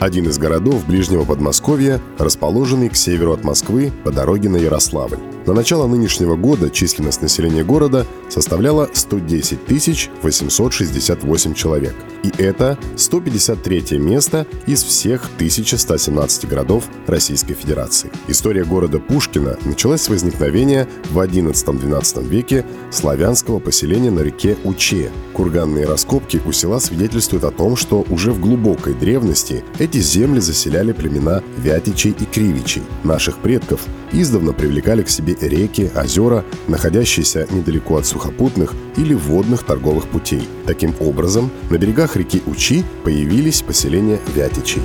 один из городов ближнего Подмосковья, расположенный к северу от Москвы по дороге на Ярославль. На начало нынешнего года численность населения города составляла 110 868 человек. И это 153 место из всех 1117 городов Российской Федерации. История города Пушкина началась с возникновения в XI-XII веке славянского поселения на реке Уче. Курганные раскопки у села свидетельствуют о том, что уже в глубокой древности эти земли заселяли племена Вятичей и Кривичей. Наших предков издавна привлекали к себе реки, озера, находящиеся недалеко от сухопутных или водных торговых путей. Таким образом, на берегах реки Учи появились поселения Вятичей.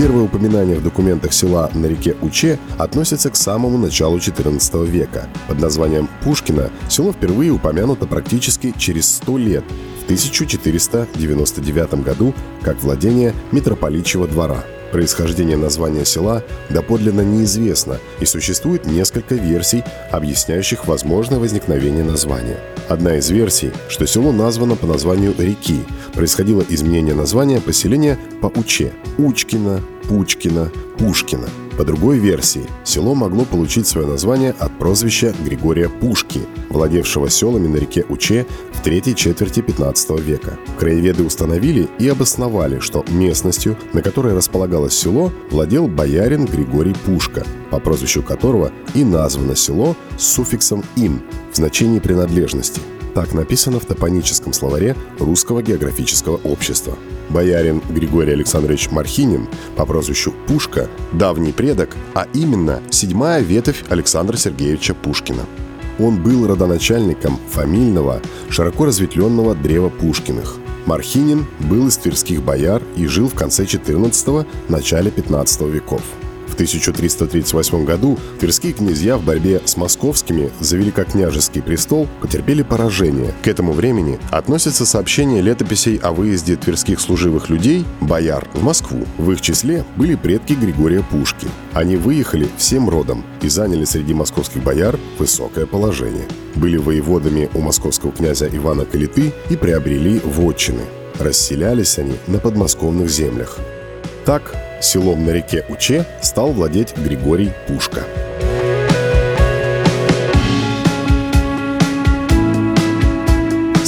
Первое упоминание в документах села на реке Уче относится к самому началу XIV века. Под названием Пушкина село впервые упомянуто практически через 100 лет, 1499 году, как владение митрополичьего двора – Происхождение названия села доподлинно неизвестно, и существует несколько версий, объясняющих возможное возникновение названия. Одна из версий, что село названо по названию реки, происходило изменение названия поселения по Уче – Учкино, Пучкино, Пушкино – по другой версии, село могло получить свое название от прозвища Григория Пушки, владевшего селами на реке Уче в третьей четверти 15 века. Краеведы установили и обосновали, что местностью, на которой располагалось село, владел боярин Григорий Пушка, по прозвищу которого и названо село с суффиксом «ин» в значении принадлежности – так написано в топоническом словаре Русского географического общества. Боярин Григорий Александрович Мархинин по прозвищу Пушка – давний предок, а именно седьмая ветвь Александра Сергеевича Пушкина. Он был родоначальником фамильного, широко разветвленного древа Пушкиных. Мархинин был из тверских бояр и жил в конце 14 – начале 15 веков – 1338 году тверские князья в борьбе с московскими за великокняжеский престол потерпели поражение. К этому времени относятся сообщения летописей о выезде тверских служивых людей, бояр, в Москву. В их числе были предки Григория Пушки. Они выехали всем родом и заняли среди московских бояр высокое положение. Были воеводами у московского князя Ивана Калиты и приобрели вотчины. Расселялись они на подмосковных землях. Так, селом на реке Уче стал владеть Григорий Пушка.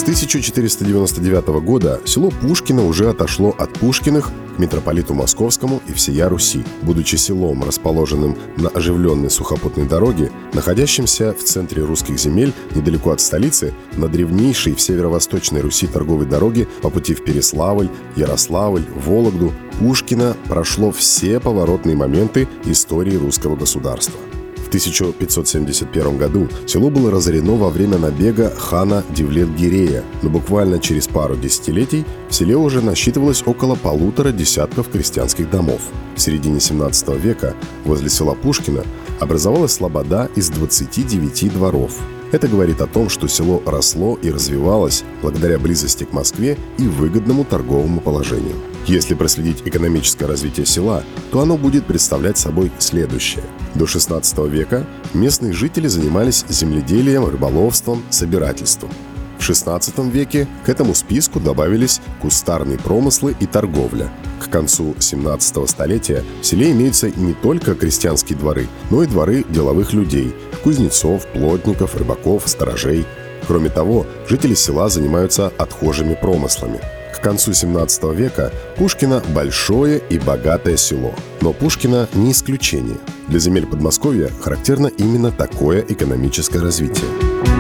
С 1499 года село Пушкино уже отошло от Пушкиных к митрополиту Московскому и всея Руси, будучи селом, расположенным на оживленной сухопутной дороге, находящемся в центре русских земель, недалеко от столицы, на древнейшей в северо-восточной Руси торговой дороге по пути в Переславль, Ярославль, Вологду, Пушкина прошло все поворотные моменты истории русского государства – 1571 году село было разорено во время набега хана Девлет-Гирея, но буквально через пару десятилетий в селе уже насчитывалось около полутора десятков крестьянских домов. В середине 17 века возле села Пушкина образовалась слобода из 29 дворов. Это говорит о том, что село росло и развивалось благодаря близости к Москве и выгодному торговому положению. Если проследить экономическое развитие села, то оно будет представлять собой следующее. До 16 века местные жители занимались земледелием, рыболовством, собирательством. В XVI веке к этому списку добавились кустарные промыслы и торговля. Концу 17 столетия в селе имеются не только крестьянские дворы, но и дворы деловых людей – кузнецов, плотников, рыбаков, сторожей. Кроме того, жители села занимаются отхожими промыслами – к концу 17 века Пушкино – большое и богатое село. Но Пушкино не исключение. Для земель Подмосковья характерно именно такое экономическое развитие.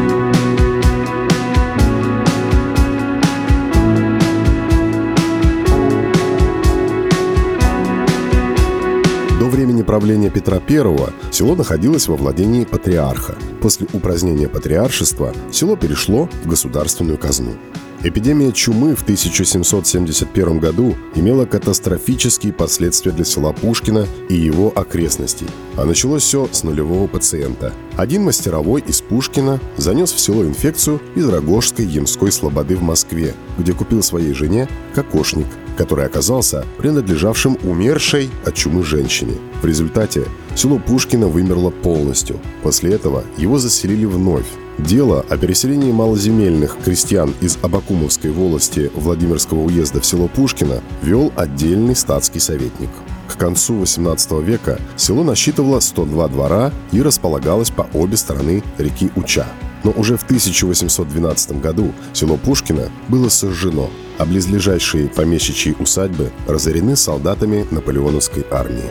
Правления Петра I село находилось во владении патриарха. После упразднения патриаршества село перешло в государственную казну. Эпидемия чумы в 1771 году имела катастрофические последствия для села Пушкина и его окрестностей. А началось все с нулевого пациента. Один мастеровой из Пушкина занес в село инфекцию из Рогожской Ямской слободы в Москве, где купил своей жене кокошник, который оказался принадлежавшим умершей от чумы женщине. В результате село Пушкина вымерло полностью. После этого его заселили вновь, Дело о переселении малоземельных крестьян из Абакумовской волости Владимирского уезда в село Пушкино вел отдельный статский советник. К концу XVIII века село насчитывало 102 двора и располагалось по обе стороны реки Уча. Но уже в 1812 году село Пушкино было сожжено, а близлежащие помещичьи усадьбы разорены солдатами наполеоновской армии.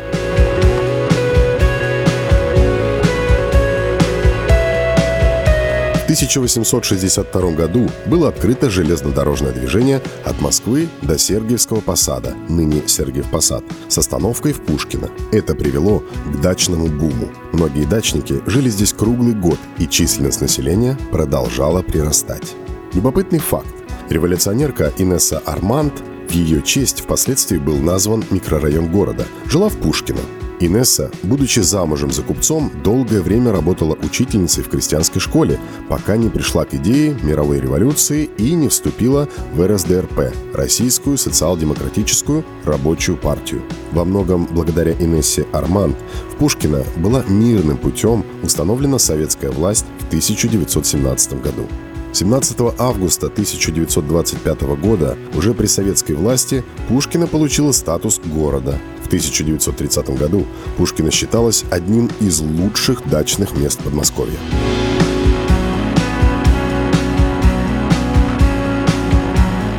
1862 году было открыто железнодорожное движение от Москвы до Сергиевского посада, ныне Сергиев Посад, с остановкой в Пушкино. Это привело к дачному буму. Многие дачники жили здесь круглый год, и численность населения продолжала прирастать. Любопытный факт. Революционерка Инесса Арманд в ее честь впоследствии был назван микрорайон города. Жила в Пушкино. Инесса, будучи замужем за купцом, долгое время работала учительницей в крестьянской школе, пока не пришла к идее мировой революции и не вступила в РСДРП – Российскую социал-демократическую рабочую партию. Во многом благодаря Инессе Арман в Пушкино была мирным путем установлена советская власть в 1917 году. 17 августа 1925 года уже при советской власти Пушкина получила статус города. В 1930 году Пушкина считалась одним из лучших дачных мест Подмосковья.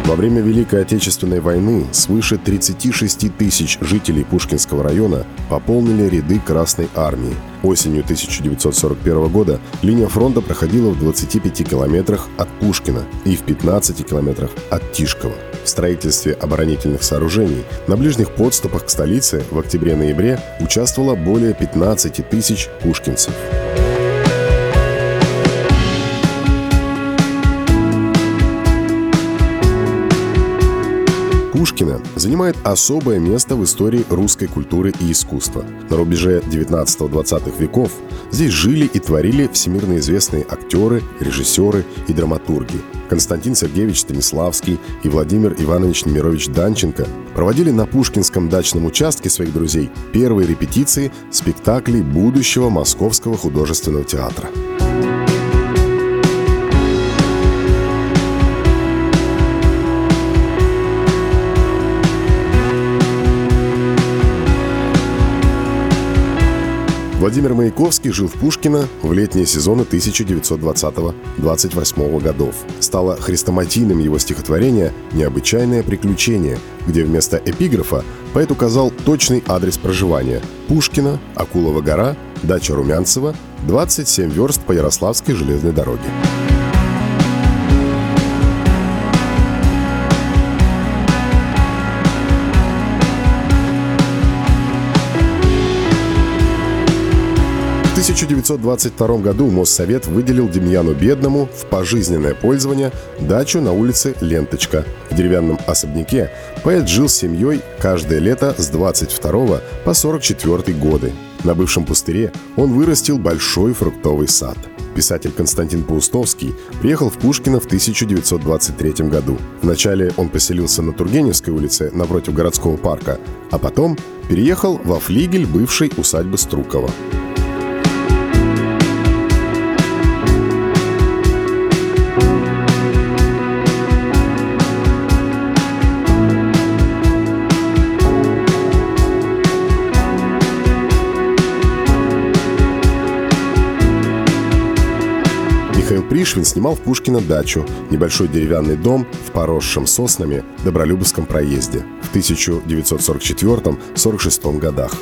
Во время Великой Отечественной войны свыше 36 тысяч жителей Пушкинского района пополнили ряды Красной Армии. Осенью 1941 года линия фронта проходила в 25 километрах от Пушкина и в 15 километрах от Тишкова. В строительстве оборонительных сооружений на ближних подступах к столице в октябре-ноябре участвовало более 15 тысяч пушкинцев. Пушкина занимает особое место в истории русской культуры и искусства. На рубеже 19-20 веков здесь жили и творили всемирно известные актеры, режиссеры и драматурги. Константин Сергеевич Станиславский и Владимир Иванович Немирович Данченко проводили на Пушкинском дачном участке своих друзей первые репетиции спектаклей будущего Московского художественного театра. Владимир Маяковский жил в Пушкино в летние сезоны 1920-28 годов. Стало хрестоматийным его стихотворение «Необычайное приключение», где вместо эпиграфа поэт указал точный адрес проживания – Пушкина, Акулова гора, дача Румянцева, 27 верст по Ярославской железной дороге. 1922 году Моссовет выделил Демьяну Бедному в пожизненное пользование дачу на улице Ленточка. В деревянном особняке поэт жил с семьей каждое лето с 22 по 44 годы. На бывшем пустыре он вырастил большой фруктовый сад. Писатель Константин Паустовский приехал в Пушкино в 1923 году. Вначале он поселился на Тургеневской улице напротив городского парка, а потом переехал во флигель бывшей усадьбы Струкова. Пришвин снимал в Пушкино дачу, небольшой деревянный дом в поросшем соснами Добролюбовском проезде в 1944-46 годах.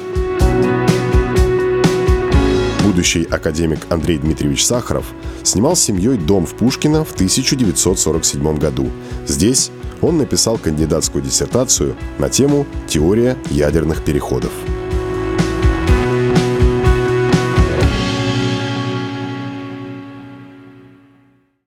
Будущий академик Андрей Дмитриевич Сахаров снимал с семьей дом в Пушкино в 1947 году. Здесь он написал кандидатскую диссертацию на тему «Теория ядерных переходов».